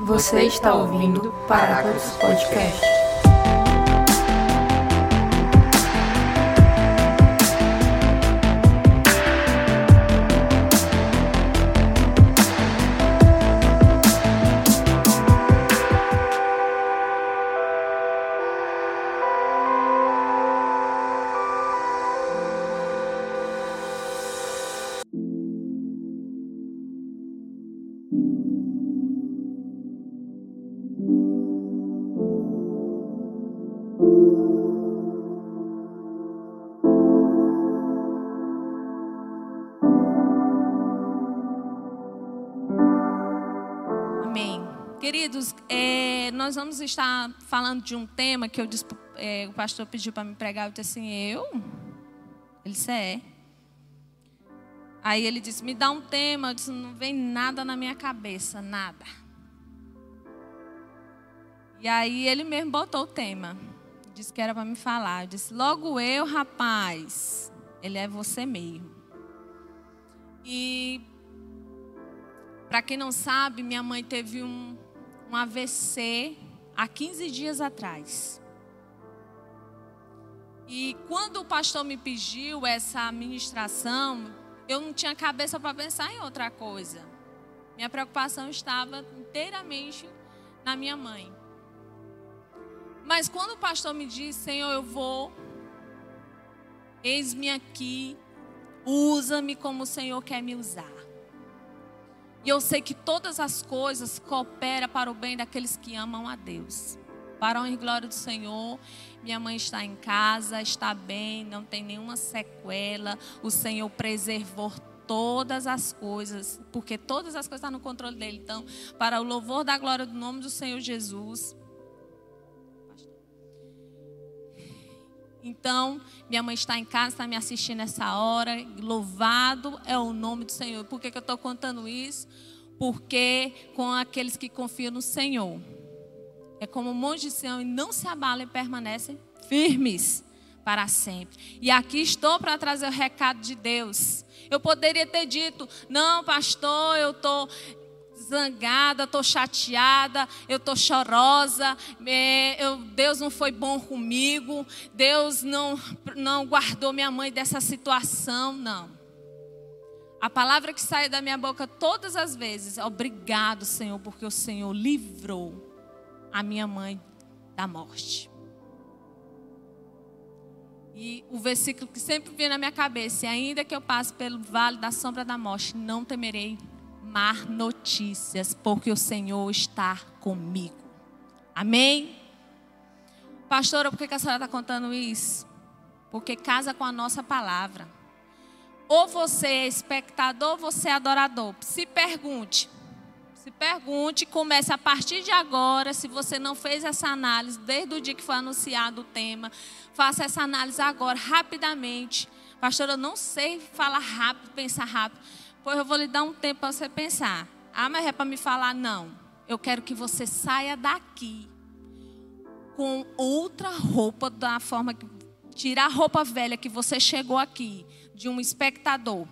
Você está ouvindo Paráclitos Podcast. Vamos estar falando de um tema que eu disse, é, o pastor pediu para me pregar. Eu disse assim: Eu? Ele disse: É. Aí ele disse: Me dá um tema. Eu disse: Não vem nada na minha cabeça, nada. E aí ele mesmo botou o tema. Disse que era para me falar. Eu disse: Logo eu, rapaz. Ele é você mesmo. E para quem não sabe, minha mãe teve um, um AVC há 15 dias atrás. E quando o pastor me pediu essa ministração, eu não tinha cabeça para pensar em outra coisa. Minha preocupação estava inteiramente na minha mãe. Mas quando o pastor me disse, Senhor, eu vou, eis-me aqui, usa-me como o Senhor quer me usar. E eu sei que todas as coisas cooperam para o bem daqueles que amam a Deus. Para a honra e glória do Senhor, minha mãe está em casa, está bem, não tem nenhuma sequela. O Senhor preservou todas as coisas, porque todas as coisas estão no controle dele. Então, para o louvor da glória do nome do Senhor Jesus. Então, minha mãe está em casa, está me assistindo nessa hora. Louvado é o nome do Senhor. Por que, que eu estou contando isso? Porque com aqueles que confiam no Senhor. É como um monte de Sião e não se abalam e permanecem firmes para sempre. E aqui estou para trazer o recado de Deus. Eu poderia ter dito, não, pastor, eu estou zangada, estou chateada, eu estou chorosa, é, eu, Deus não foi bom comigo, Deus não, não guardou minha mãe dessa situação, não. A palavra que sai da minha boca todas as vezes, obrigado, Senhor, porque o Senhor livrou a minha mãe da morte. E o versículo que sempre vem na minha cabeça, e ainda que eu passe pelo vale da sombra da morte, não temerei mar notícias, porque o Senhor está comigo. Amém? Pastora, por que a senhora está contando isso? Porque casa com a nossa palavra. Ou você é espectador, ou você é adorador. Se pergunte. Se pergunte, comece a partir de agora, se você não fez essa análise desde o dia que foi anunciado o tema, faça essa análise agora, rapidamente. Pastora, eu não sei falar rápido, pensar rápido. Pois eu vou lhe dar um tempo para você pensar. Ah, mas é para me falar? Não. Eu quero que você saia daqui com outra roupa da forma que. Tirar a roupa velha que você chegou aqui, de um espectador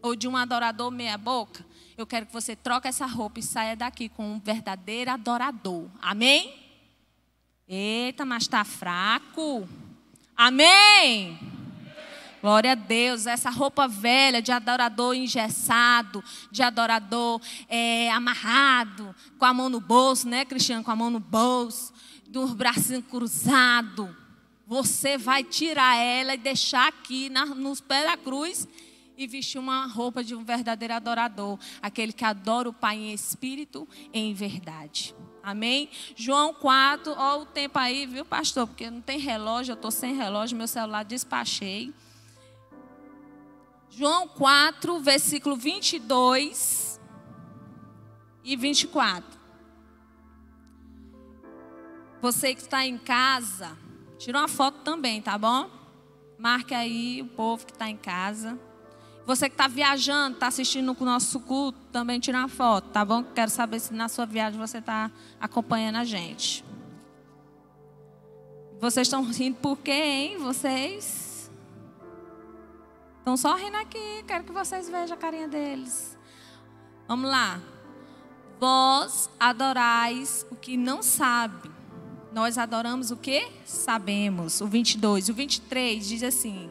ou de um adorador meia-boca. Eu quero que você troque essa roupa e saia daqui com um verdadeiro adorador. Amém? Eita, mas está fraco. Amém? Glória a Deus, essa roupa velha de adorador engessado, de adorador é, amarrado, com a mão no bolso, né, Cristiano? Com a mão no bolso, do bracinho cruzado. Você vai tirar ela e deixar aqui na, nos pés da cruz e vestir uma roupa de um verdadeiro adorador, aquele que adora o Pai em espírito e em verdade. Amém? João 4, ó o tempo aí, viu, pastor? Porque não tem relógio, eu estou sem relógio, meu celular despachei. João 4, versículo 22 e 24. Você que está em casa, tira uma foto também, tá bom? Marque aí o povo que está em casa. Você que está viajando, está assistindo o nosso culto, também tira uma foto, tá bom? Quero saber se na sua viagem você está acompanhando a gente. Vocês estão rindo por quê, hein? Vocês? Estão só rindo aqui, quero que vocês vejam a carinha deles. Vamos lá. Vós adorais o que não sabe. Nós adoramos o que sabemos. O 22. O 23 diz assim: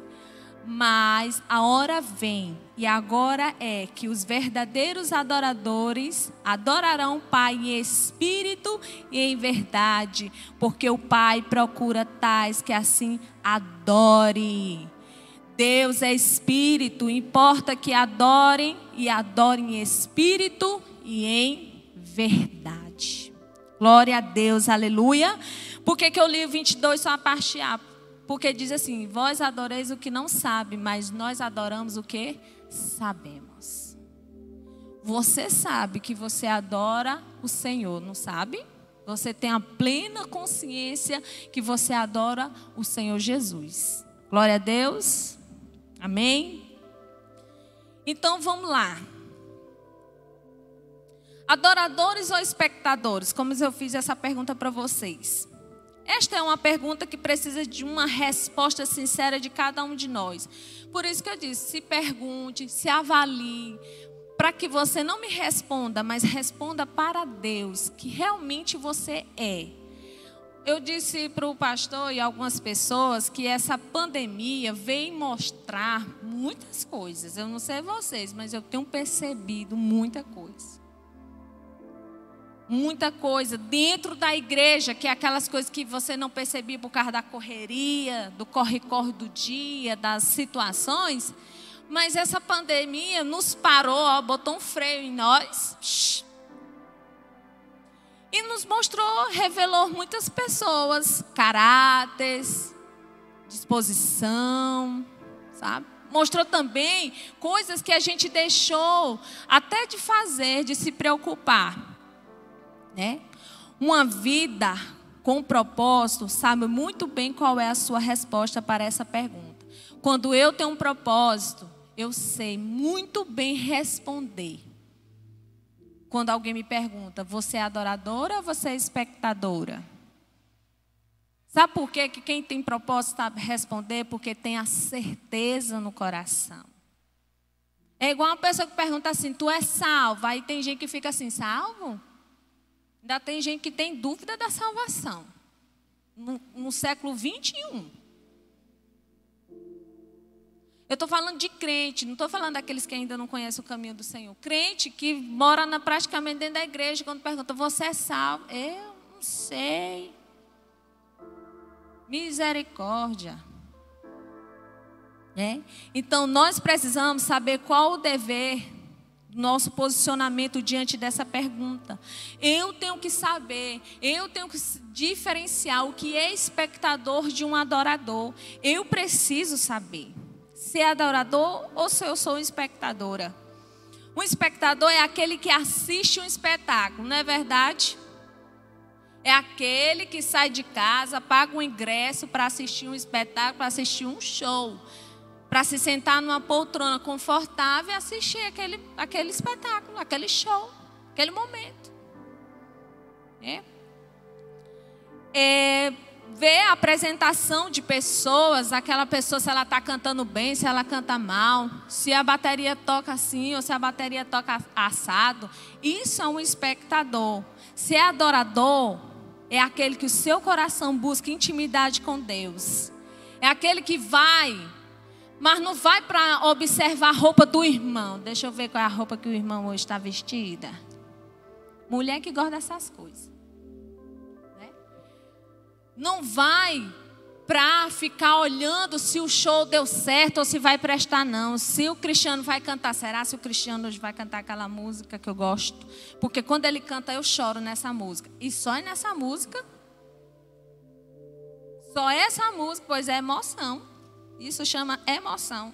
Mas a hora vem, e agora é que os verdadeiros adoradores adorarão o Pai em espírito e em verdade, porque o Pai procura tais que assim adore. Deus é espírito, importa que adorem e adorem em espírito e em verdade. Glória a Deus, aleluia. Por que, que eu li o 22 só a parte A? Porque diz assim: Vós adoreis o que não sabe, mas nós adoramos o que sabemos. Você sabe que você adora o Senhor, não sabe? Você tem a plena consciência que você adora o Senhor Jesus. Glória a Deus. Amém? Então vamos lá. Adoradores ou espectadores? Como eu fiz essa pergunta para vocês. Esta é uma pergunta que precisa de uma resposta sincera de cada um de nós. Por isso que eu disse: se pergunte, se avalie, para que você não me responda, mas responda para Deus, que realmente você é. Eu disse para o pastor e algumas pessoas que essa pandemia veio mostrar muitas coisas. Eu não sei vocês, mas eu tenho percebido muita coisa. Muita coisa dentro da igreja, que é aquelas coisas que você não percebia por causa da correria, do corre-corre do dia, das situações. Mas essa pandemia nos parou, ó, botou um freio em nós. Shhh, e nos mostrou, revelou muitas pessoas, caráteres, disposição, sabe? Mostrou também coisas que a gente deixou até de fazer, de se preocupar, né? Uma vida com propósito sabe muito bem qual é a sua resposta para essa pergunta. Quando eu tenho um propósito, eu sei muito bem responder quando alguém me pergunta: você é adoradora ou você é espectadora? Sabe por quê? que quem tem propósito sabe responder? Porque tem a certeza no coração. É igual uma pessoa que pergunta assim: tu é salvo? Aí tem gente que fica assim: salvo? Ainda tem gente que tem dúvida da salvação. No, no século 21. Eu estou falando de crente, não estou falando daqueles que ainda não conhecem o caminho do Senhor. Crente que mora na, praticamente dentro da igreja, quando pergunta, você é salvo? Eu não sei. Misericórdia. É? Então, nós precisamos saber qual o dever, nosso posicionamento diante dessa pergunta. Eu tenho que saber, eu tenho que diferenciar o que é espectador de um adorador. Eu preciso saber se é adorador ou se eu sou espectadora. Um espectador é aquele que assiste um espetáculo, não é verdade? É aquele que sai de casa, paga um ingresso para assistir um espetáculo, para assistir um show, para se sentar numa poltrona confortável e assistir aquele, aquele espetáculo, aquele show, aquele momento. É. É, ver a apresentação de pessoas, aquela pessoa se ela está cantando bem, se ela canta mal, se a bateria toca assim ou se a bateria toca assado. Isso é um espectador. Se é adorador, é aquele que o seu coração busca intimidade com Deus. É aquele que vai, mas não vai para observar a roupa do irmão. Deixa eu ver qual é a roupa que o irmão hoje está vestida. Mulher que gosta dessas coisas não vai para ficar olhando se o show deu certo ou se vai prestar, não. Se o Cristiano vai cantar, será se o Cristiano hoje vai cantar aquela música que eu gosto? Porque quando ele canta, eu choro nessa música. E só nessa música, só essa música, pois é emoção. Isso chama emoção.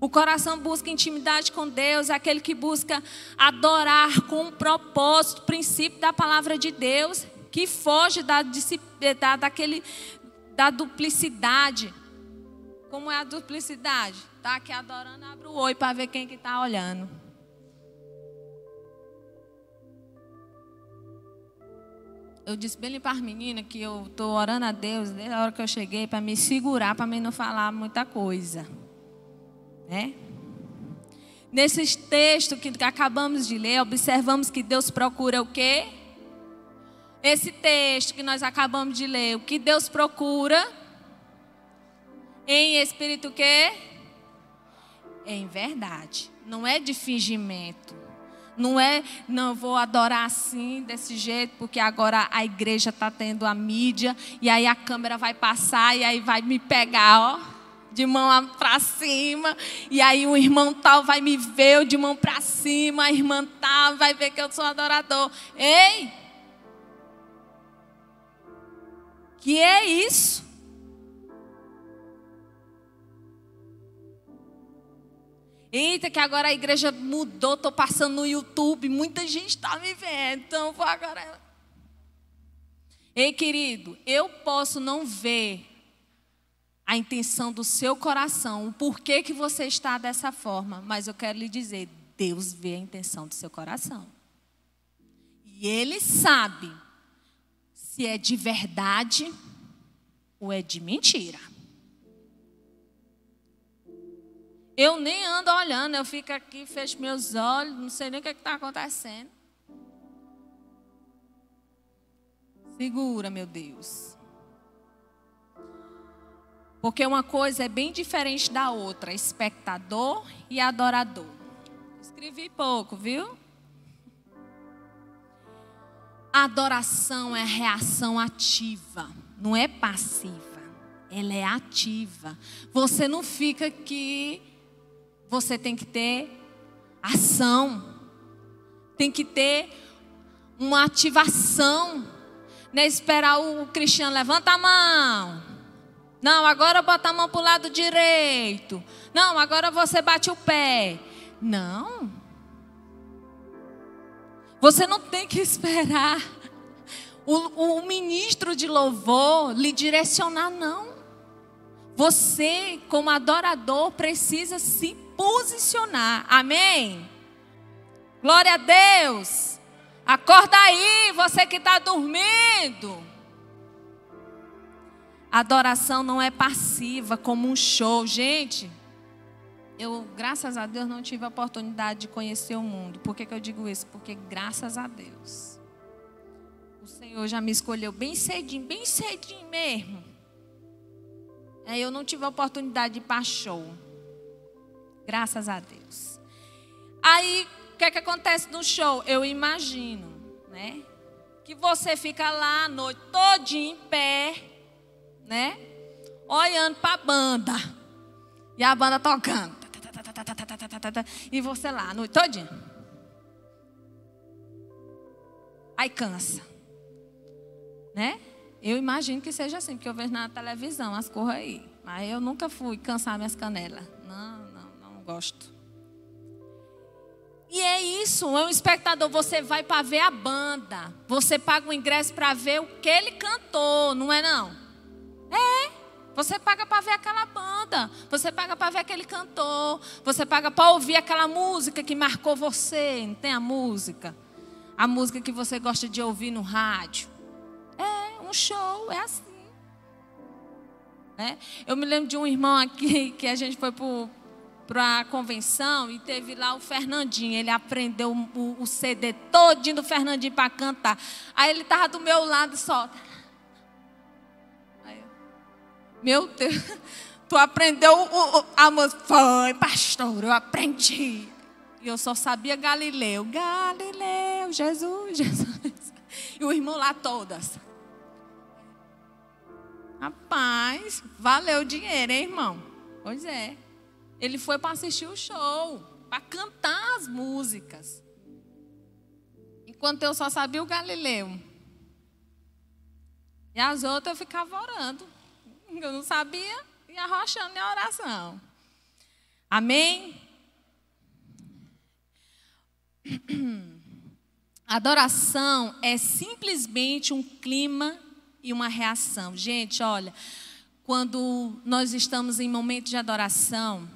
O coração busca intimidade com Deus, é aquele que busca adorar com um propósito, princípio da palavra de Deus que foge da, da, daquele, da duplicidade. Como é a duplicidade? Está aqui adorando, abre o oi para ver quem que está olhando. Eu disse bem para as meninas que eu estou orando a Deus desde a hora que eu cheguei para me segurar, para mim não falar muita coisa. Né? Nesse texto que acabamos de ler, observamos que Deus procura o quê? Esse texto que nós acabamos de ler, o que Deus procura em espírito o quê? Em verdade. Não é de fingimento. Não é, não vou adorar assim, desse jeito, porque agora a igreja está tendo a mídia, e aí a câmera vai passar, e aí vai me pegar, ó de mão para cima, e aí o irmão tal vai me ver eu de mão para cima, a irmã tal vai ver que eu sou adorador. Ei! Que é isso? Eita, que agora a igreja mudou, estou passando no YouTube, muita gente está me vendo, então vou agora. Ei, querido, eu posso não ver a intenção do seu coração, o porquê que você está dessa forma, mas eu quero lhe dizer, Deus vê a intenção do seu coração. E Ele sabe se é de verdade ou é de mentira. Eu nem ando olhando, eu fico aqui, fecho meus olhos, não sei nem o que é está acontecendo. Segura, meu Deus. Porque uma coisa é bem diferente da outra, espectador e adorador. Escrevi pouco, viu? Adoração é reação ativa, não é passiva. Ela é ativa. Você não fica aqui, você tem que ter ação. Tem que ter uma ativação. Não é esperar o cristiano levanta a mão. Não, agora bota a mão para o lado direito. Não, agora você bate o pé. Não. Você não tem que esperar o, o ministro de louvor lhe direcionar, não. Você, como adorador, precisa se posicionar. Amém? Glória a Deus. Acorda aí, você que está dormindo. Adoração não é passiva, como um show. Gente, eu, graças a Deus, não tive a oportunidade de conhecer o mundo. Por que, que eu digo isso? Porque, graças a Deus, o Senhor já me escolheu bem cedinho, bem cedinho mesmo. Aí eu não tive a oportunidade de ir para show. Graças a Deus. Aí, o que, é que acontece no show? Eu imagino, né? Que você fica lá a noite todinha em pé né? Olhando para a banda. E a banda tocando. E você lá, a noite. Aí cansa. Né? Eu imagino que seja assim, porque eu vejo na televisão as coisas aí. Mas eu nunca fui cansar minhas canelas. Não, não, não gosto. E é isso, é um espectador. Você vai para ver a banda. Você paga o ingresso para ver o que ele cantou, não é não? É. Você paga para ver aquela banda, você paga para ver aquele cantor, você paga para ouvir aquela música que marcou você, não tem a música? A música que você gosta de ouvir no rádio. É, um show, é assim. É. Eu me lembro de um irmão aqui que a gente foi para a convenção e teve lá o Fernandinho. Ele aprendeu o, o CD todinho do Fernandinho para cantar. Aí ele estava do meu lado só. Meu Deus, tu aprendeu o, o, a música? Foi, pastor, eu aprendi. E eu só sabia Galileu. Galileu, Jesus, Jesus. E o irmão lá todas. Rapaz, valeu o dinheiro, hein, irmão? Pois é. Ele foi para assistir o show, para cantar as músicas. Enquanto eu só sabia o Galileu. E as outras eu ficava orando eu não sabia, e arrochando minha oração. Amém? Adoração é simplesmente um clima e uma reação. Gente, olha, quando nós estamos em momento de adoração,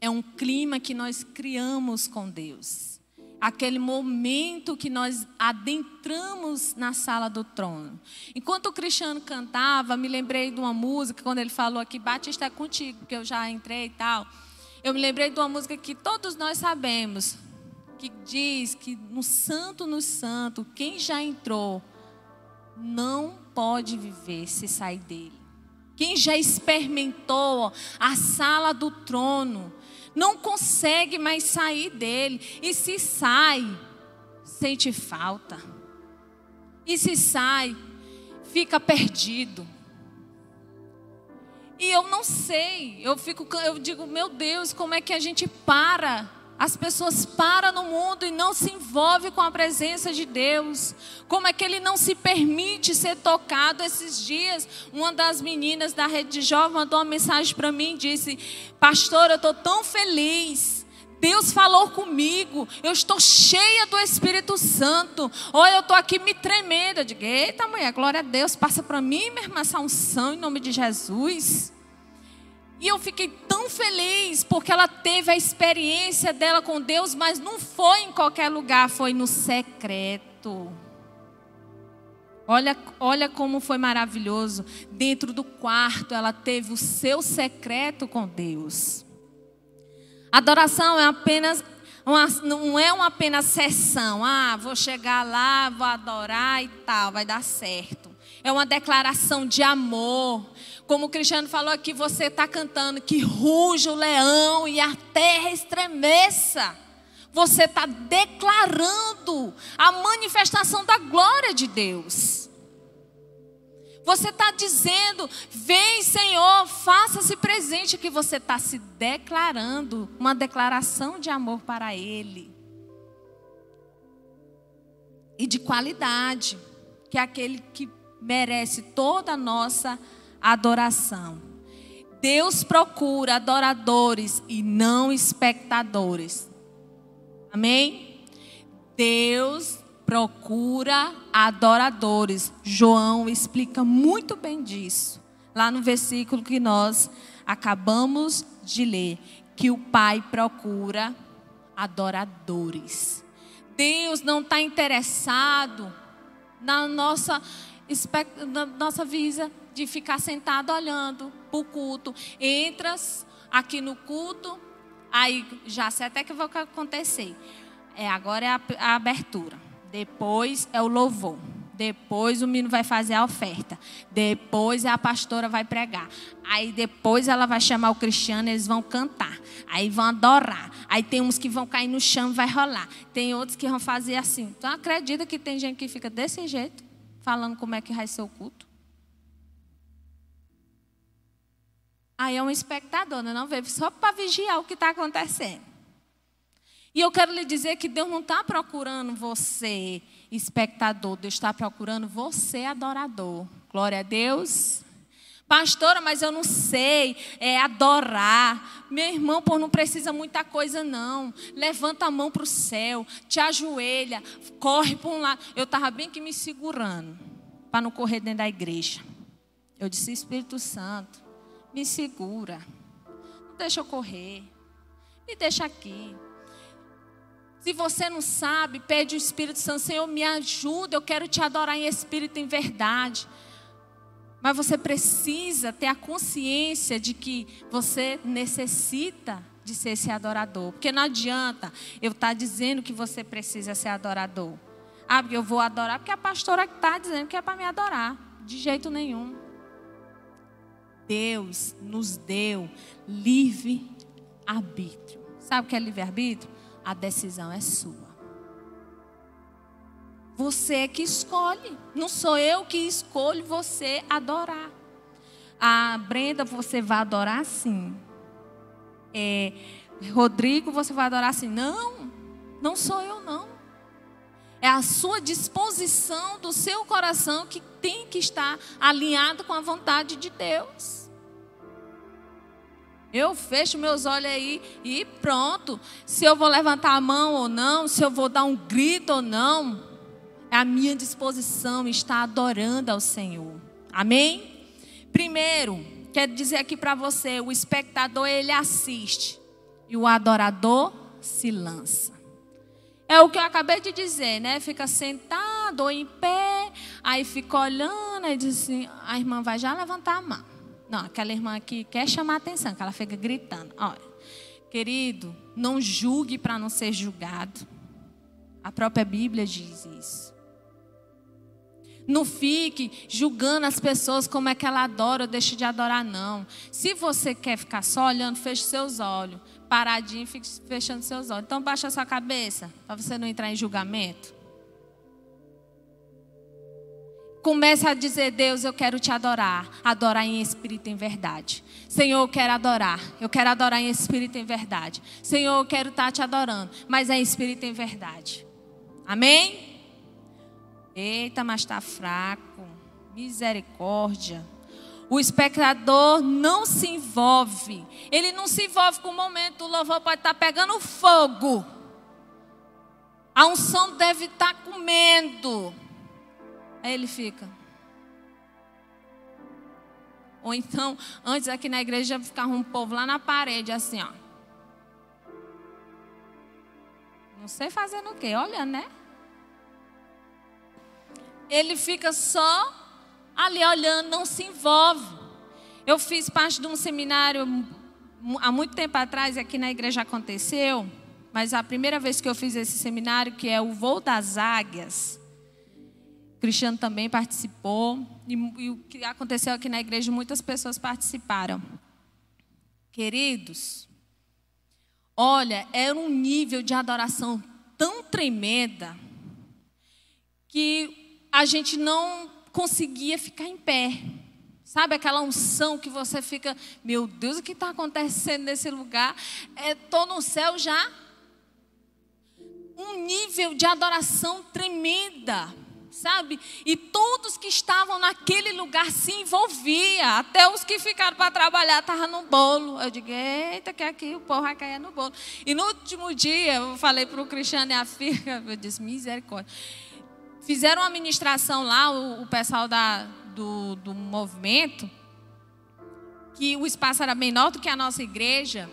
é um clima que nós criamos com Deus aquele momento que nós adentramos na sala do trono. Enquanto o Cristiano cantava, me lembrei de uma música, quando ele falou aqui, Batista é contigo, porque eu já entrei e tal. Eu me lembrei de uma música que todos nós sabemos, que diz que no santo, no santo, quem já entrou não pode viver se sair dele. Quem já experimentou a sala do trono não consegue mais sair dele. E se sai, sente falta. E se sai, fica perdido. E eu não sei, eu fico, eu digo, meu Deus, como é que a gente para? As pessoas param no mundo e não se envolvem com a presença de Deus. Como é que ele não se permite ser tocado esses dias? Uma das meninas da rede de jovens mandou uma mensagem para mim e disse: Pastor, eu estou tão feliz. Deus falou comigo. Eu estou cheia do Espírito Santo. Olha, eu estou aqui me tremendo. Eu digo: Eita, mulher, glória a Deus. Passa para mim, minha irmã, essa unção em nome de Jesus. E eu fiquei tão feliz porque ela teve a experiência dela com Deus, mas não foi em qualquer lugar, foi no secreto. Olha, olha como foi maravilhoso. Dentro do quarto, ela teve o seu secreto com Deus. Adoração é apenas uma, não é uma apenas sessão. Ah, vou chegar lá, vou adorar e tal, vai dar certo. É uma declaração de amor. Como o Cristiano falou aqui, você está cantando que ruja o leão e a terra estremeça. Você está declarando a manifestação da glória de Deus. Você está dizendo, vem Senhor, faça-se presente, que você está se declarando uma declaração de amor para Ele. E de qualidade, que é aquele que merece toda a nossa adoração. Deus procura adoradores e não espectadores. Amém? Deus procura adoradores. João explica muito bem disso. Lá no versículo que nós acabamos de ler, que o Pai procura adoradores. Deus não está interessado na nossa nossa visa de ficar sentado olhando para o culto. Entras aqui no culto, aí já sei até que vai acontecer. É, agora é a, a abertura. Depois é o louvor. Depois o menino vai fazer a oferta. Depois a pastora vai pregar. Aí depois ela vai chamar o cristiano, eles vão cantar. Aí vão adorar. Aí tem uns que vão cair no chão vai rolar. Tem outros que vão fazer assim. Então acredita que tem gente que fica desse jeito? Falando como é que vai ser o culto. Aí é um espectador, né? não veio só para vigiar o que está acontecendo. E eu quero lhe dizer que Deus não está procurando você, espectador, Deus está procurando você, adorador. Glória a Deus. Pastora, mas eu não sei, é adorar. Meu irmão, pô, não precisa muita coisa, não. Levanta a mão para o céu, te ajoelha, corre para um lado. Eu estava bem que me segurando, para não correr dentro da igreja. Eu disse, Espírito Santo, me segura. Não deixa eu correr. Me deixa aqui. Se você não sabe, pede o Espírito Santo, Senhor, me ajuda, eu quero te adorar em espírito e em verdade. Mas você precisa ter a consciência de que você necessita de ser esse adorador. Porque não adianta eu estar tá dizendo que você precisa ser adorador. Ah, porque eu vou adorar, porque a pastora está dizendo que é para me adorar. De jeito nenhum. Deus nos deu livre arbítrio. Sabe o que é livre arbítrio? A decisão é sua. Você é que escolhe. Não sou eu que escolho você adorar. A Brenda, você vai adorar sim. É, Rodrigo, você vai adorar assim. Não, não sou eu não. É a sua disposição do seu coração que tem que estar alinhado com a vontade de Deus. Eu fecho meus olhos aí e pronto. Se eu vou levantar a mão ou não, se eu vou dar um grito ou não, a minha disposição está adorando ao Senhor. Amém? Primeiro, quero dizer aqui para você, o espectador ele assiste e o adorador se lança. É o que eu acabei de dizer, né? Fica sentado ou em pé, aí fica olhando e diz assim: a irmã vai já levantar a mão. Não, aquela irmã aqui quer chamar a atenção, que ela fica gritando. Olha, Querido, não julgue para não ser julgado. A própria Bíblia diz isso. Não fique julgando as pessoas como é que ela adora ou deixa de adorar, não. Se você quer ficar só olhando, feche seus olhos. Paradinho, fique fechando seus olhos. Então baixa sua cabeça, para você não entrar em julgamento. Comece a dizer, Deus, eu quero te adorar. Adorar em espírito e em verdade. Senhor, eu quero adorar. Eu quero adorar em espírito e em verdade. Senhor, eu quero estar te adorando. Mas é em espírito e em verdade. Amém? Eita, mas está fraco. Misericórdia. O espectador não se envolve. Ele não se envolve com o momento. O louvor pode estar pegando fogo. A unção deve estar comendo. Aí ele fica. Ou então, antes aqui na igreja ficava um povo lá na parede, assim, ó. Não sei fazendo o quê, olha, né? Ele fica só ali olhando, não se envolve. Eu fiz parte de um seminário há muito tempo atrás, aqui na igreja aconteceu, mas a primeira vez que eu fiz esse seminário, que é o Voo das Águias, Cristiano também participou. E, e o que aconteceu aqui na igreja, muitas pessoas participaram. Queridos, olha, era um nível de adoração tão tremenda que a gente não conseguia ficar em pé. Sabe aquela unção que você fica, meu Deus, o que está acontecendo nesse lugar? Estou é, no céu já. Um nível de adoração tremenda sabe? E todos que estavam naquele lugar se envolviam, até os que ficaram para trabalhar estavam no bolo. Eu digo, eita, que aqui o povo vai cair no bolo. E no último dia, eu falei para o Cristiano e a filha, eu disse, misericórdia. Fizeram uma ministração lá, o, o pessoal da, do, do movimento, que o espaço era menor do que a nossa igreja.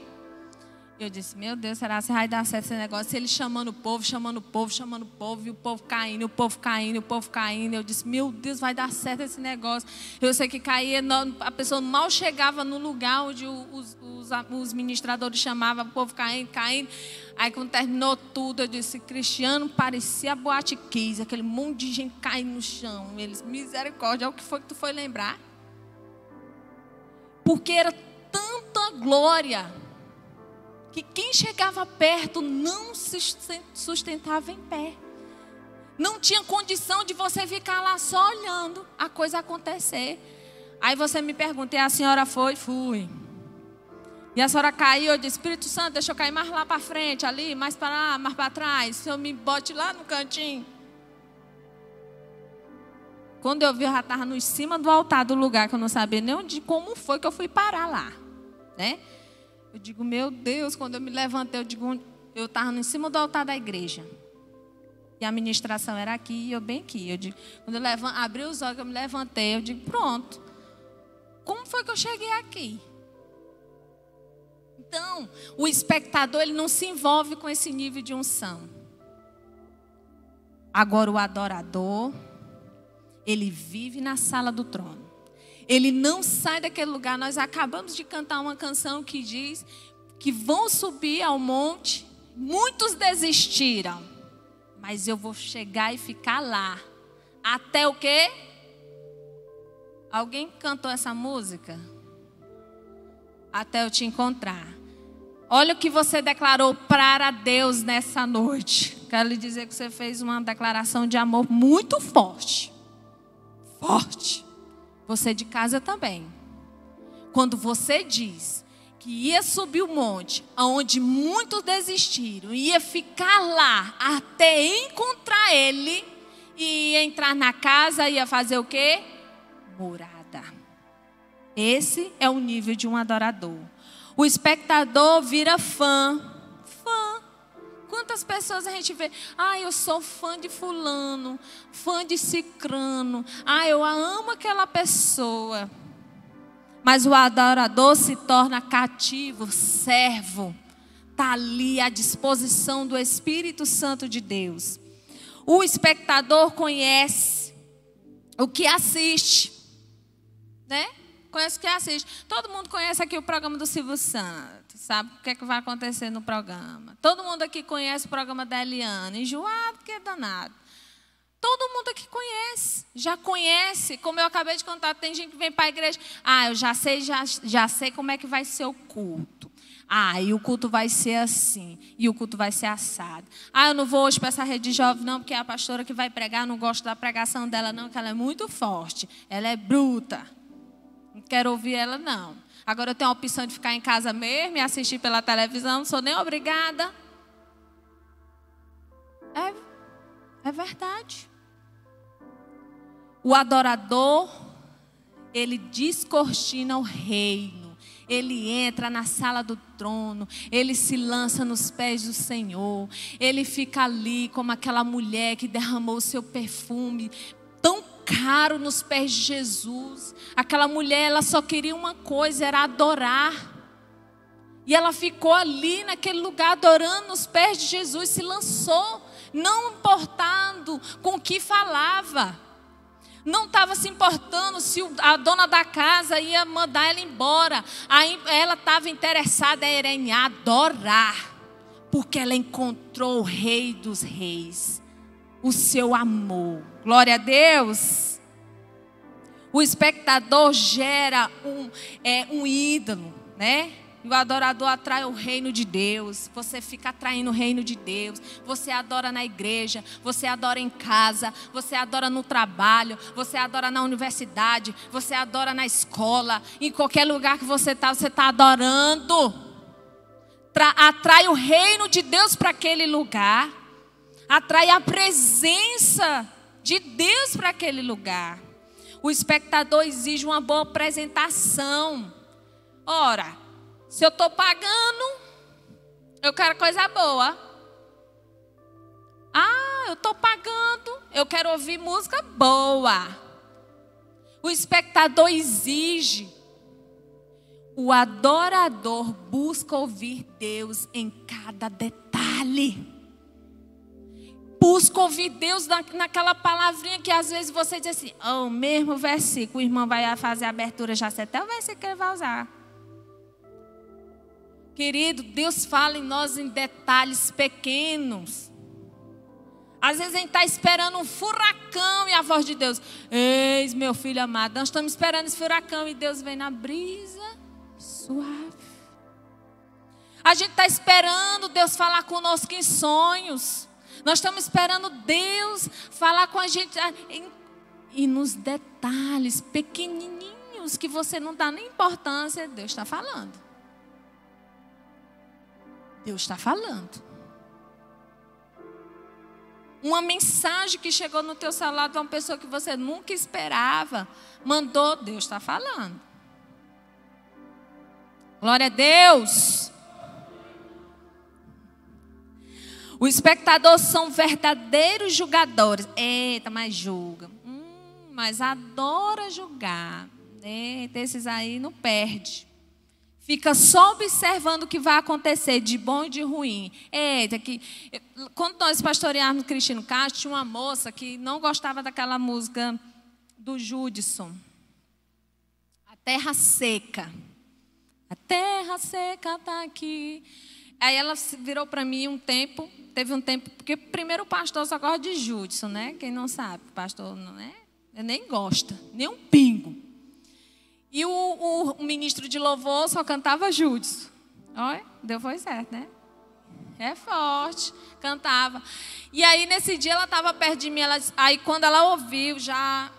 Eu disse, meu Deus, será que vai dar certo esse negócio? Ele chamando o povo, chamando o povo, chamando o povo, e o povo caindo, o povo caindo, o povo caindo. Eu disse, meu Deus, vai dar certo esse negócio. Eu sei que caía, a pessoa mal chegava no lugar onde os, os, os ministradores chamavam, o povo caindo, caindo. Aí quando terminou tudo, eu disse, Cristiano, parecia boate Kiss, aquele monte de gente caindo no chão. Eles, misericórdia, é o que foi que tu foi lembrar? Porque era tanta glória que quem chegava perto não se sustentava em pé. Não tinha condição de você ficar lá só olhando a coisa acontecer. Aí você me pergunta, e a senhora foi? Fui. E a senhora caiu, eu disse, Espírito Santo, deixa eu cair mais lá para frente, ali, mais para lá, mais para trás. Se eu me bote lá no cantinho. Quando eu vi, eu já estava no cima do altar do lugar, que eu não sabia nem onde, como foi que eu fui parar lá. Né? Eu digo, meu Deus, quando eu me levantei, eu digo, eu estava em cima do altar da igreja. E a ministração era aqui e eu bem aqui. Eu digo, quando eu abri os olhos, eu me levantei, eu digo, pronto. Como foi que eu cheguei aqui? Então, o espectador ele não se envolve com esse nível de unção. Agora o adorador, ele vive na sala do trono. Ele não sai daquele lugar. Nós acabamos de cantar uma canção que diz que vão subir ao monte. Muitos desistiram, mas eu vou chegar e ficar lá. Até o quê? Alguém cantou essa música? Até eu te encontrar. Olha o que você declarou para Deus nessa noite. Quero lhe dizer que você fez uma declaração de amor muito forte. Forte. Você de casa também. Quando você diz que ia subir o monte, aonde muitos desistiram, ia ficar lá até encontrar ele e ia entrar na casa, ia fazer o quê? Morada. Esse é o nível de um adorador. O espectador vira. Fã. Quantas pessoas a gente vê? Ah, eu sou fã de fulano, fã de cicrano. Ah, eu amo aquela pessoa. Mas o adorador se torna cativo, servo. Está ali à disposição do Espírito Santo de Deus. O espectador conhece o que assiste, né? Conhece que assiste. Todo mundo conhece aqui o programa do Silvio Santos, sabe o que, é que vai acontecer no programa. Todo mundo aqui conhece o programa da Eliane, enjoado que é danado. Todo mundo aqui conhece, já conhece. Como eu acabei de contar, tem gente que vem para a igreja. Ah, eu já sei, já, já sei como é que vai ser o culto. Ah, e o culto vai ser assim, e o culto vai ser assado. Ah, eu não vou hoje para essa rede de jovens, não, porque é a pastora que vai pregar, não gosto da pregação dela, não, que ela é muito forte. Ela é bruta. Não quero ouvir ela, não. Agora eu tenho a opção de ficar em casa mesmo e assistir pela televisão, não sou nem obrigada. É, é verdade. O adorador, ele descortina o reino. Ele entra na sala do trono, ele se lança nos pés do Senhor, ele fica ali como aquela mulher que derramou seu perfume caro nos pés de Jesus. Aquela mulher, ela só queria uma coisa, era adorar. E ela ficou ali naquele lugar adorando nos pés de Jesus, se lançou, não importando com o que falava não estava se importando se a dona da casa ia mandar ela embora. Aí ela estava interessada em adorar, porque ela encontrou o Rei dos Reis, o seu amor. Glória a Deus. O espectador gera um, é, um ídolo, né? E o adorador atrai o reino de Deus. Você fica atraindo o reino de Deus. Você adora na igreja, você adora em casa, você adora no trabalho, você adora na universidade, você adora na escola. Em qualquer lugar que você está, você está adorando. Tra atrai o reino de Deus para aquele lugar. Atrai a presença de Deus para aquele lugar. O espectador exige uma boa apresentação. Ora, se eu estou pagando, eu quero coisa boa. Ah, eu estou pagando, eu quero ouvir música boa. O espectador exige. O adorador busca ouvir Deus em cada detalhe. Busca ouvir Deus naquela palavrinha que às vezes você diz assim, oh, mesmo versículo, o irmão vai fazer a abertura, já sei até o versículo que ele vai usar. Querido, Deus fala em nós em detalhes pequenos. Às vezes a gente está esperando um furacão e a voz de Deus, eis meu filho amado, nós estamos esperando esse furacão e Deus vem na brisa suave. A gente está esperando Deus falar conosco em sonhos. Nós estamos esperando Deus falar com a gente em, e nos detalhes pequenininhos que você não dá nem importância, Deus está falando. Deus está falando. Uma mensagem que chegou no teu celular de uma pessoa que você nunca esperava, mandou, Deus está falando. Glória a Deus. O espectador são verdadeiros julgadores. Eita, mas julga. Hum, mas adora julgar. Eita, esses aí não perde. Fica só observando o que vai acontecer de bom e de ruim. Eita, que quando nós pastoreávamos Cristino Castro, tinha uma moça que não gostava daquela música do Judson. A terra seca. A terra seca está aqui. Aí ela virou para mim um tempo, teve um tempo, porque primeiro o pastor só gosta de Judson, né? Quem não sabe, o pastor não é, nem gosta, nem um pingo. E o, o, o ministro de louvor só cantava Júdice. Olha, deu foi certo, né? É forte, cantava. E aí nesse dia ela estava perto de mim, ela, aí quando ela ouviu já,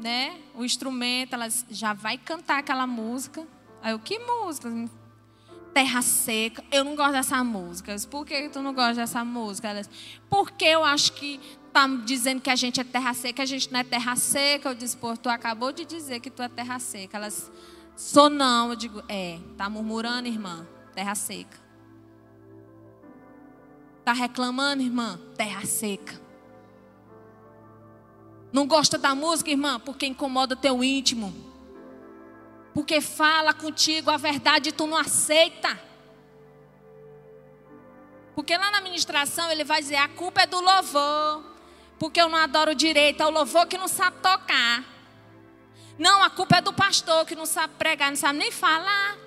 né, o instrumento, ela já vai cantar aquela música. Aí eu, que música? Terra Seca. Eu não gosto dessa música. Disse, por que tu não gosta dessa música? Ela disse, porque eu acho que está dizendo que a gente é terra seca, a gente não é terra seca. Eu disse, pô, tu acabou de dizer que tu é terra seca. Elas, sou não. Eu digo, é, tá murmurando, irmã? Terra seca. Tá reclamando, irmã? Terra seca. Não gosta da música, irmã? Porque incomoda teu íntimo. Porque fala contigo a verdade e tu não aceita. Porque lá na ministração ele vai dizer: a culpa é do louvor porque eu não adoro direito, é o louvor que não sabe tocar. Não, a culpa é do pastor que não sabe pregar, não sabe nem falar.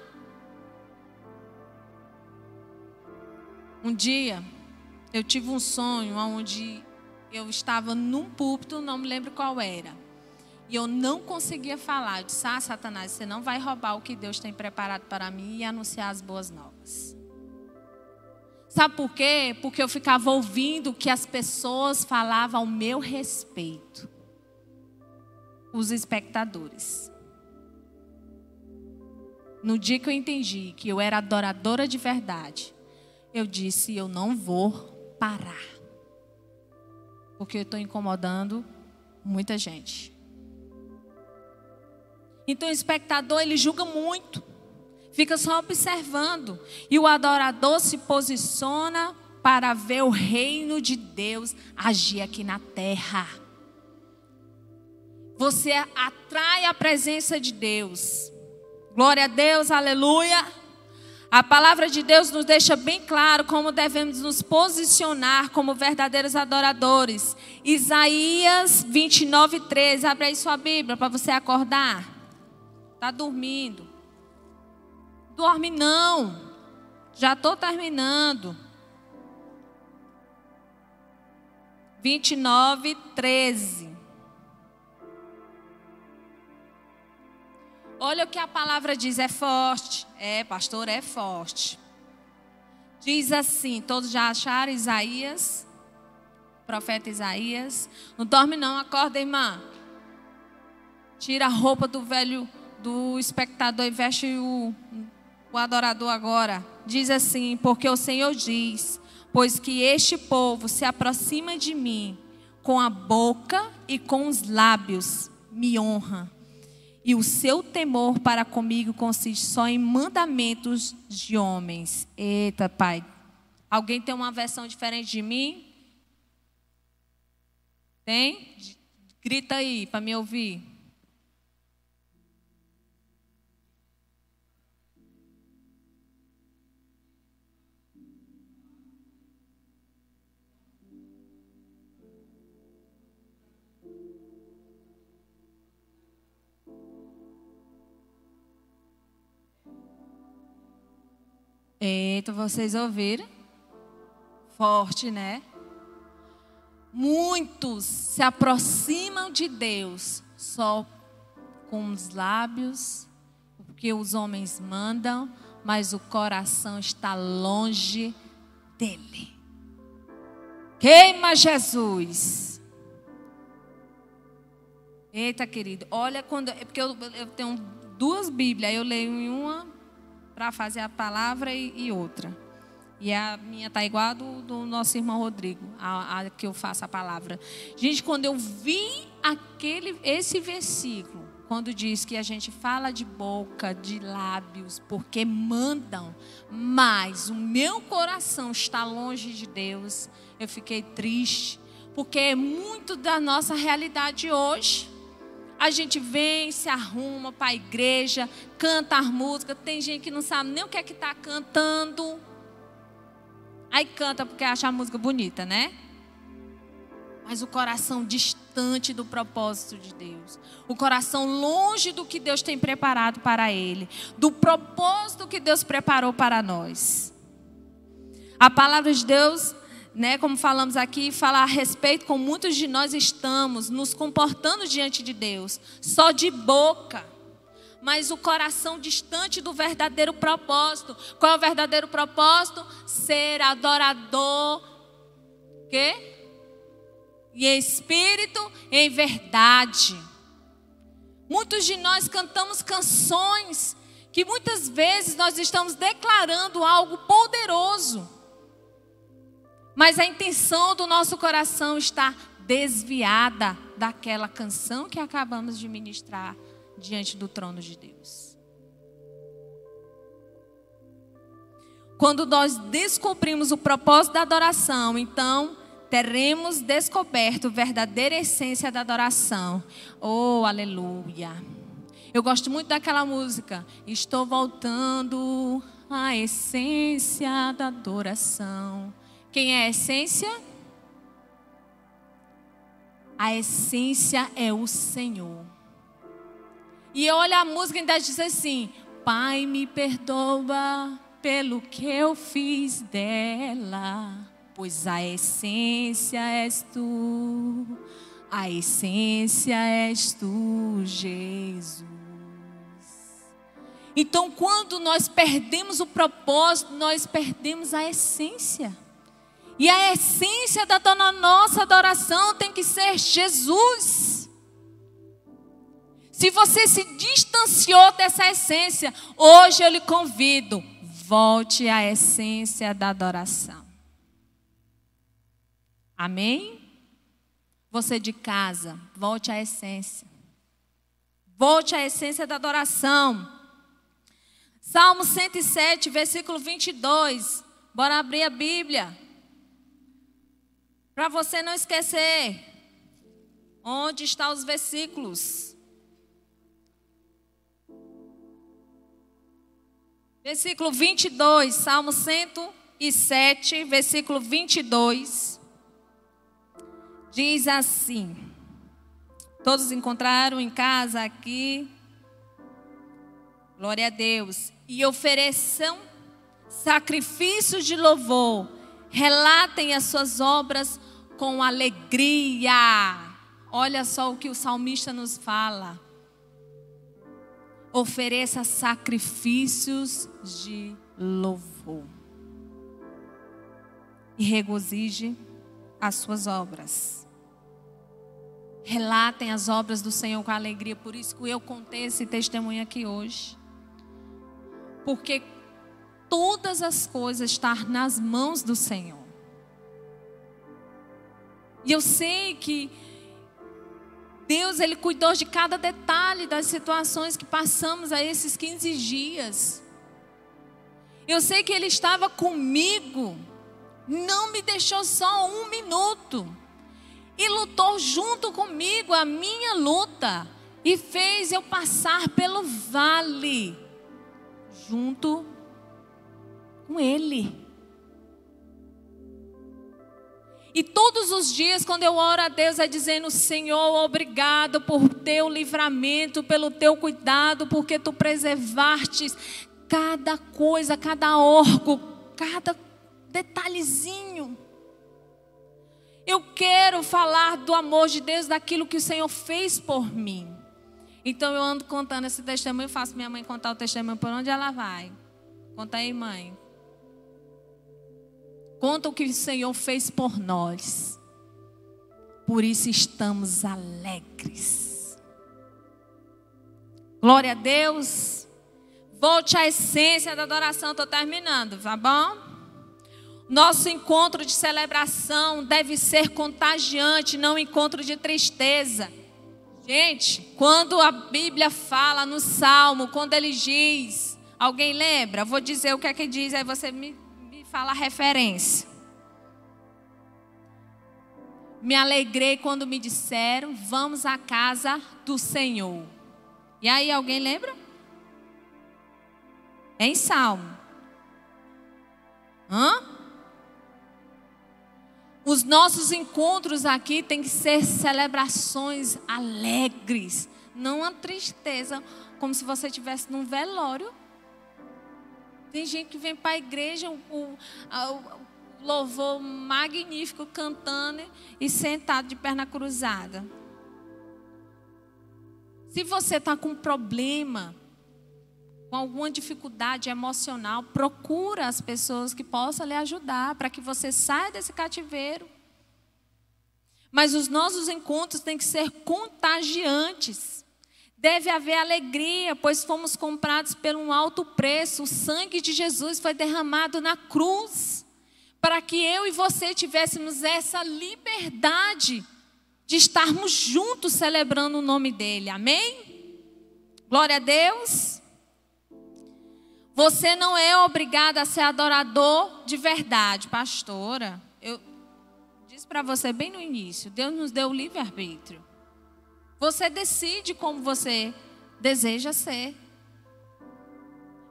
Um dia, eu tive um sonho onde eu estava num púlpito, não me lembro qual era. E eu não conseguia falar. Eu disse: Ah, Satanás, você não vai roubar o que Deus tem preparado para mim e anunciar as boas novas. Sabe por quê? Porque eu ficava ouvindo o que as pessoas falavam ao meu respeito. Os espectadores. No dia que eu entendi que eu era adoradora de verdade, eu disse: eu não vou parar. Porque eu estou incomodando muita gente. Então o espectador ele julga muito, fica só observando. E o adorador se posiciona para ver o reino de Deus agir aqui na terra. Você atrai a presença de Deus. Glória a Deus, aleluia. A palavra de Deus nos deixa bem claro como devemos nos posicionar como verdadeiros adoradores. Isaías 29, 13. Abre aí sua Bíblia para você acordar. Está dormindo. Dorme não. Já estou terminando. 29, 13. Olha o que a palavra diz, é forte. É, pastor, é forte. Diz assim, todos já acharam Isaías? Profeta Isaías. Não dorme não, acorda, irmã. Tira a roupa do velho, do espectador e veste o, o adorador agora. Diz assim, porque o Senhor diz, pois que este povo se aproxima de mim com a boca e com os lábios, me honra e o seu temor para comigo consiste só em mandamentos de homens. Eita, Pai. Alguém tem uma versão diferente de mim? Tem? Grita aí para me ouvir. Eita, vocês ouviram? Forte, né? Muitos se aproximam de Deus só com os lábios, porque os homens mandam, mas o coração está longe dele. Queima Jesus. Eita, querido, olha quando. É porque eu, eu tenho duas Bíblias, eu leio em uma para fazer a palavra e, e, outra. E a minha tá igual a do, do nosso irmão Rodrigo, a, a, que eu faço a palavra. Gente, quando eu vi aquele, esse versículo, quando diz que a gente fala de boca, de lábios, porque mandam, mas o meu coração está longe de Deus, eu fiquei triste, porque é muito da nossa realidade hoje. A gente vem, se arruma para a igreja, canta as músicas. Tem gente que não sabe nem o que é que está cantando. Aí canta porque acha a música bonita, né? Mas o coração distante do propósito de Deus. O coração longe do que Deus tem preparado para ele. Do propósito que Deus preparou para nós. A palavra de Deus né, como falamos aqui, falar a respeito com muitos de nós estamos nos comportando diante de Deus, só de boca, mas o coração distante do verdadeiro propósito. Qual é o verdadeiro propósito? Ser adorador, quê? E espírito, em verdade. Muitos de nós cantamos canções que muitas vezes nós estamos declarando algo poderoso mas a intenção do nosso coração está desviada daquela canção que acabamos de ministrar diante do trono de Deus. Quando nós descobrimos o propósito da adoração, então teremos descoberto a verdadeira essência da adoração. Oh, aleluia. Eu gosto muito daquela música. Estou voltando à essência da adoração. Quem é a essência? A essência é o Senhor. E olha a música ainda diz assim: Pai, me perdoa pelo que eu fiz dela, pois a essência és tu, a essência és tu, Jesus. Então, quando nós perdemos o propósito, nós perdemos a essência. E a essência da nossa adoração tem que ser Jesus. Se você se distanciou dessa essência, hoje eu lhe convido, volte à essência da adoração. Amém? Você de casa, volte à essência. Volte à essência da adoração. Salmo 107, versículo 22. Bora abrir a Bíblia. Para você não esquecer. Onde estão os versículos? Versículo 22, Salmo 107, versículo 22. Diz assim: Todos encontraram em casa aqui. Glória a Deus. E ofereçam sacrifícios de louvor. Relatem as suas obras com alegria. Olha só o que o salmista nos fala. Ofereça sacrifícios de louvor. E regozije as suas obras. Relatem as obras do Senhor com alegria. Por isso que eu contei esse testemunho aqui hoje. Porque todas as coisas estão nas mãos do Senhor. E eu sei que Deus ele cuidou de cada detalhe das situações que passamos a esses 15 dias. Eu sei que ele estava comigo, não me deixou só um minuto. E lutou junto comigo a minha luta e fez eu passar pelo vale junto com ele. E todos os dias, quando eu oro a Deus, é dizendo: Senhor, obrigado por teu livramento, pelo teu cuidado, porque tu preservaste cada coisa, cada órgão, cada detalhezinho. Eu quero falar do amor de Deus, daquilo que o Senhor fez por mim. Então eu ando contando esse testemunho, faço minha mãe contar o testemunho por onde ela vai. Conta aí, mãe. Conta o que o Senhor fez por nós. Por isso estamos alegres. Glória a Deus. Volte à essência da adoração. Estou terminando, tá bom? Nosso encontro de celebração deve ser contagiante, não encontro de tristeza. Gente, quando a Bíblia fala no Salmo, quando ele diz, alguém lembra? Vou dizer o que é que diz, aí você me fala referência. Me alegrei quando me disseram: Vamos à casa do Senhor. E aí, alguém lembra? É em Salmo. Hã? Os nossos encontros aqui têm que ser celebrações alegres, não uma tristeza, como se você estivesse num velório. Tem gente que vem para a igreja, o, o, o louvor magnífico cantando e sentado de perna cruzada. Se você está com problema, com alguma dificuldade emocional, procura as pessoas que possam lhe ajudar para que você saia desse cativeiro. Mas os nossos encontros têm que ser contagiantes. Deve haver alegria, pois fomos comprados por um alto preço. O sangue de Jesus foi derramado na cruz, para que eu e você tivéssemos essa liberdade de estarmos juntos celebrando o nome dEle. Amém? Glória a Deus. Você não é obrigada a ser adorador de verdade, pastora. Eu disse para você bem no início: Deus nos deu o livre-arbítrio. Você decide como você deseja ser.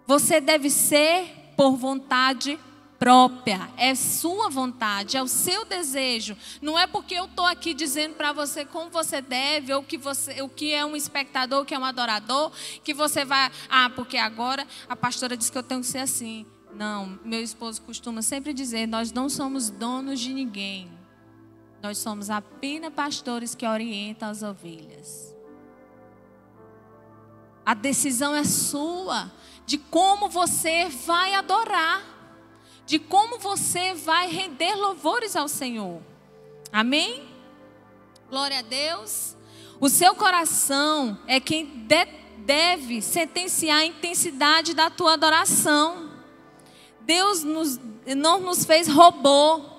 Você deve ser por vontade própria, é sua vontade, é o seu desejo. Não é porque eu estou aqui dizendo para você como você deve, ou que você, o que é um espectador, o que é um adorador, que você vai, ah, porque agora a pastora disse que eu tenho que ser assim. Não, meu esposo costuma sempre dizer: nós não somos donos de ninguém. Nós somos apenas pastores que orientam as ovelhas. A decisão é sua de como você vai adorar de como você vai render louvores ao Senhor. Amém? Glória a Deus. O seu coração é quem de, deve sentenciar a intensidade da tua adoração. Deus nos, não nos fez robô.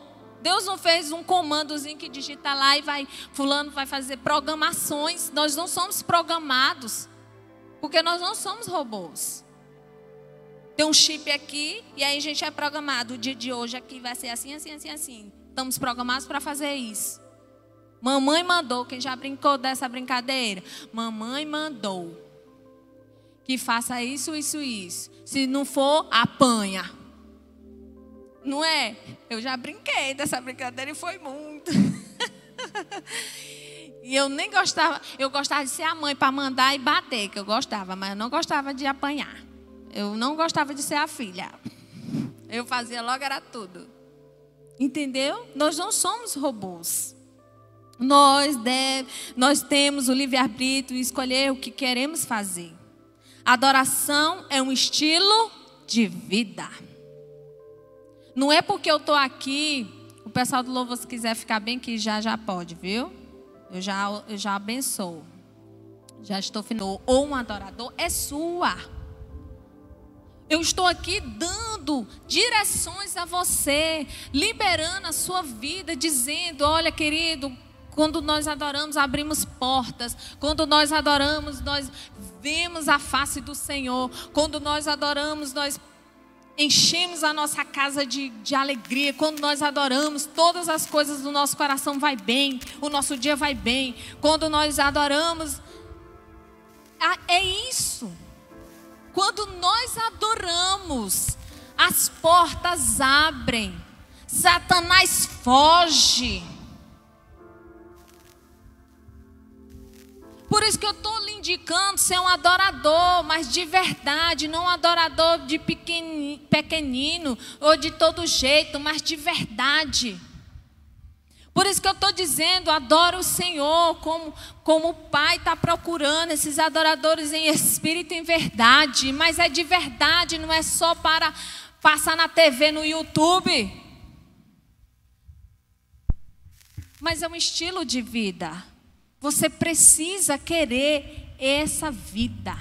Deus não fez um comandozinho que digita lá e vai, fulano vai fazer programações. Nós não somos programados, porque nós não somos robôs. Tem um chip aqui e aí a gente é programado. O dia de hoje aqui vai ser assim, assim, assim, assim. Estamos programados para fazer isso. Mamãe mandou, quem já brincou dessa brincadeira? Mamãe mandou que faça isso, isso, isso. Se não for, apanha. Não é? Eu já brinquei dessa brincadeira e foi muito. e eu nem gostava, eu gostava de ser a mãe para mandar e bater, que eu gostava, mas eu não gostava de apanhar. Eu não gostava de ser a filha. Eu fazia logo era tudo. Entendeu? Nós não somos robôs. Nós, deve, nós temos o livre-arbítrio e escolher o que queremos fazer. Adoração é um estilo de vida. Não é porque eu estou aqui, o pessoal do louvor, se quiser ficar bem, que já já pode, viu? Eu já, eu já abençoo. Já estou finando. Ou um adorador é sua. Eu estou aqui dando direções a você, liberando a sua vida, dizendo: olha, querido, quando nós adoramos, abrimos portas. Quando nós adoramos, nós vemos a face do Senhor. Quando nós adoramos, nós enchemos a nossa casa de, de alegria. Quando nós adoramos, todas as coisas do nosso coração vai bem, o nosso dia vai bem. Quando nós adoramos, é isso. Quando nós adoramos, as portas abrem, Satanás foge. Por isso que eu estou lhe indicando ser um adorador, mas de verdade, não um adorador de pequenino ou de todo jeito, mas de verdade. Por isso que eu estou dizendo, adora o Senhor, como, como o Pai está procurando esses adoradores em espírito e em verdade. Mas é de verdade, não é só para passar na TV, no YouTube. Mas é um estilo de vida. Você precisa querer essa vida.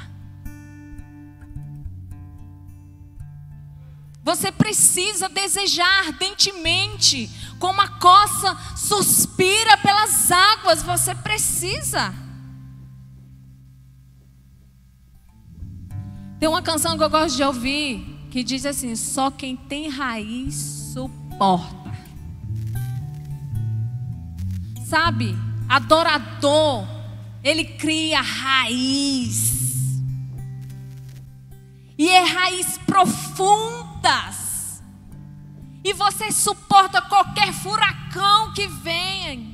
Você precisa desejar ardentemente como a coça suspira pelas águas, você precisa. Tem uma canção que eu gosto de ouvir que diz assim: só quem tem raiz suporta. Sabe, adorador, ele cria raiz. E é raiz profundas e você suporta qualquer furacão que venha.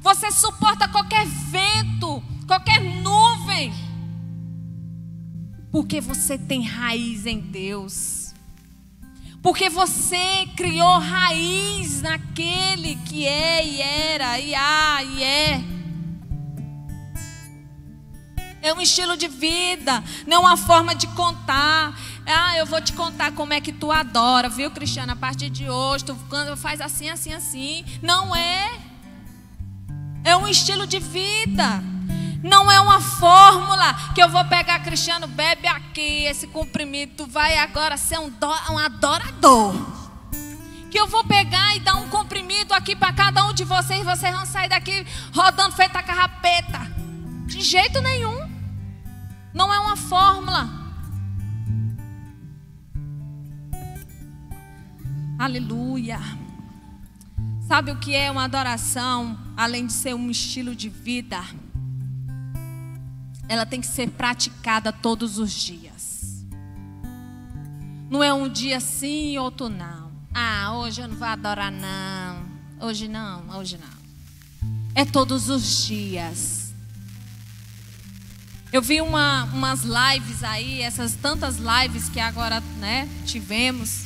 Você suporta qualquer vento, qualquer nuvem. Porque você tem raiz em Deus. Porque você criou raiz naquele que é e era e há e é. É um estilo de vida, não uma forma de contar. Ah, eu vou te contar como é que tu adora, viu, Cristiana? A partir de hoje, tu faz assim, assim, assim. Não é. É um estilo de vida. Não é uma fórmula que eu vou pegar, Cristiano, bebe aqui esse comprimido. Tu vai agora ser um, do, um adorador. Que eu vou pegar e dar um comprimido aqui para cada um de vocês. Vocês vão sair daqui rodando feita carrapeta. De jeito nenhum. Não é uma fórmula. Aleluia. Sabe o que é uma adoração, além de ser um estilo de vida? Ela tem que ser praticada todos os dias. Não é um dia sim e outro não. Ah, hoje eu não vou adorar, não. Hoje não, hoje não. É todos os dias. Eu vi uma, umas lives aí, essas tantas lives que agora né, tivemos.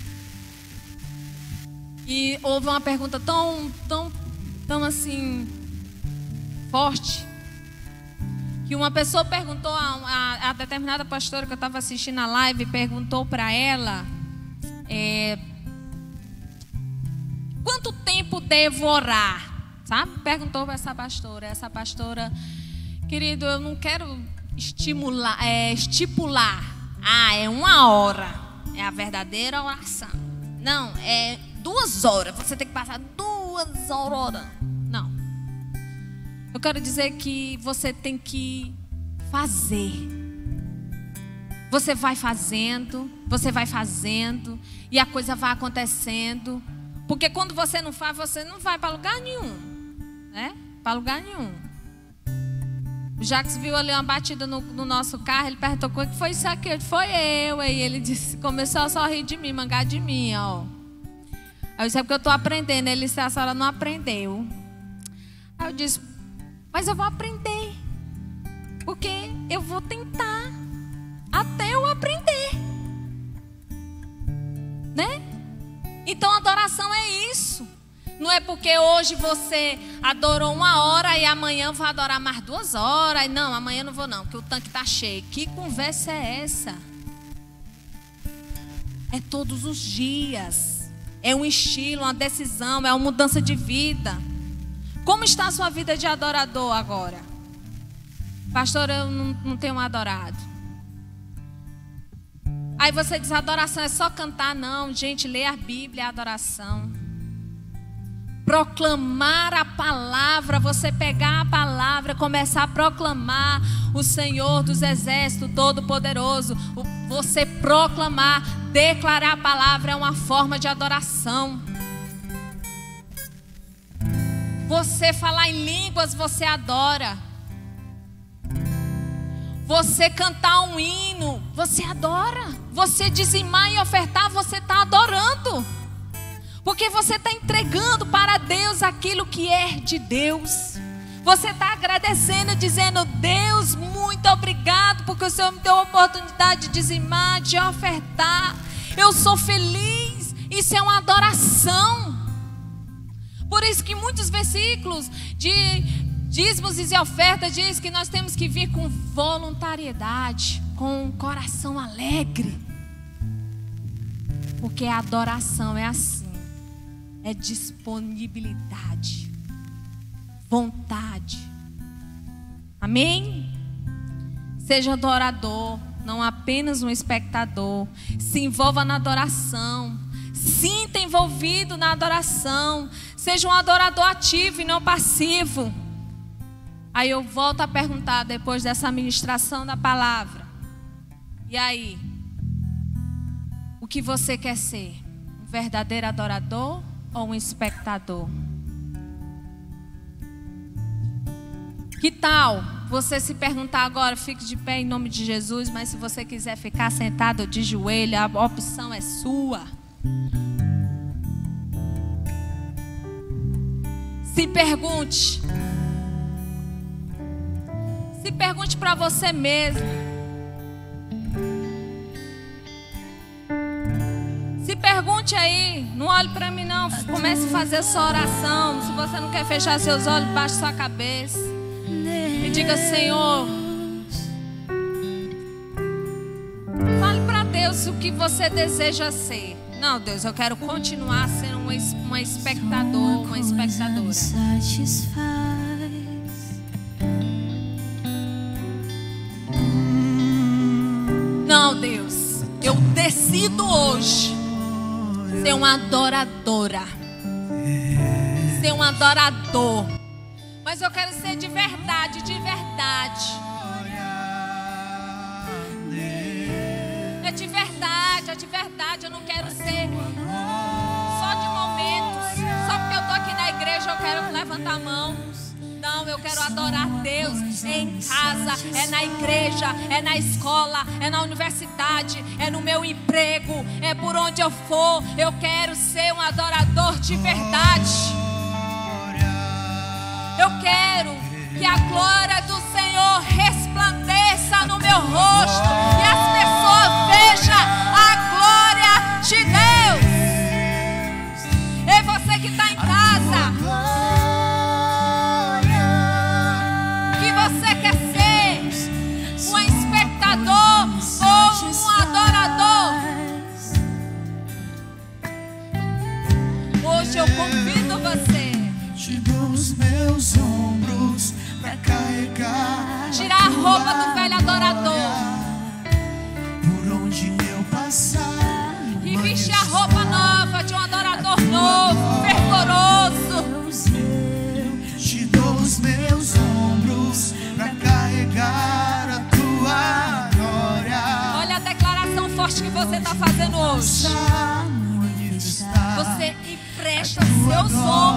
E houve uma pergunta tão, tão, tão assim, forte. Que uma pessoa perguntou a, a, a determinada pastora que eu estava assistindo a live, perguntou para ela. É, quanto tempo devo orar? Sabe? Perguntou para essa pastora. Essa pastora, querido, eu não quero estimular, é, estipular. Ah, é uma hora. É a verdadeira oração. Não, é duas horas. Você tem que passar duas horas orando. Eu quero dizer que você tem que fazer. Você vai fazendo, você vai fazendo, e a coisa vai acontecendo. Porque quando você não faz, você não vai para lugar nenhum. Né? Para lugar nenhum. O Jacques viu ali uma batida no, no, nosso carro, ele perguntou o que foi isso aqui. Eu disse, foi eu. Aí ele disse, começou a sorrir de mim, mangar de mim, ó. Aí eu disse, é porque eu estou aprendendo. Ele disse, a senhora não aprendeu. Aí eu disse, mas eu vou aprender. Porque eu vou tentar até eu aprender. Né? Então adoração é isso. Não é porque hoje você adorou uma hora e amanhã vai adorar mais duas horas. Não, amanhã não vou não, porque o tanque está cheio. Que conversa é essa? É todos os dias. É um estilo, uma decisão, é uma mudança de vida. Como está a sua vida de adorador agora? Pastor, eu não, não tenho adorado. Aí você diz: adoração é só cantar. Não, gente, ler a Bíblia é adoração. Proclamar a palavra, você pegar a palavra, começar a proclamar o Senhor dos Exércitos Todo-Poderoso. Você proclamar, declarar a palavra é uma forma de adoração. Você falar em línguas, você adora. Você cantar um hino, você adora. Você dizimar e ofertar, você está adorando. Porque você está entregando para Deus aquilo que é de Deus. Você está agradecendo, dizendo: Deus, muito obrigado, porque o Senhor me deu a oportunidade de dizimar, de ofertar. Eu sou feliz. Isso é uma adoração. Por isso que muitos versículos de dízimos e ofertas diz que nós temos que vir com voluntariedade, com um coração alegre. Porque a adoração é assim. É disponibilidade, vontade. Amém? Seja adorador, não apenas um espectador. Se envolva na adoração. Sinta envolvido na adoração. Seja um adorador ativo e não passivo. Aí eu volto a perguntar depois dessa ministração da palavra. E aí? O que você quer ser? Um verdadeiro adorador ou um espectador? Que tal você se perguntar agora, fique de pé em nome de Jesus, mas se você quiser ficar sentado de joelho, a opção é sua. Se pergunte, se pergunte para você mesmo. Se pergunte aí, não olhe para mim não, comece a fazer a sua oração. Se você não quer fechar seus olhos, baixe sua cabeça. E diga, Senhor, fale para Deus o que você deseja ser. Não, Deus, eu quero continuar sendo uma, uma espectador, uma espectadora. Não, Deus, eu decido hoje ser uma adoradora, ser um adorador. Mas eu quero ser de verdade, de verdade. É de verdade, é de verdade. Eu não quero ser quero levantar a mão. Não. Eu quero adorar Deus em casa, é na igreja, é na escola, é na universidade, é no meu emprego, é por onde eu for. Eu quero ser um adorador de verdade. Eu quero que a glória do Senhor resplandeça no meu rosto e as pessoas vejam a glória de Deus. Ei, você que está em casa, seus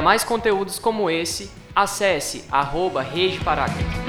Para mais conteúdos como esse, acesse arroba Rede Paráclito.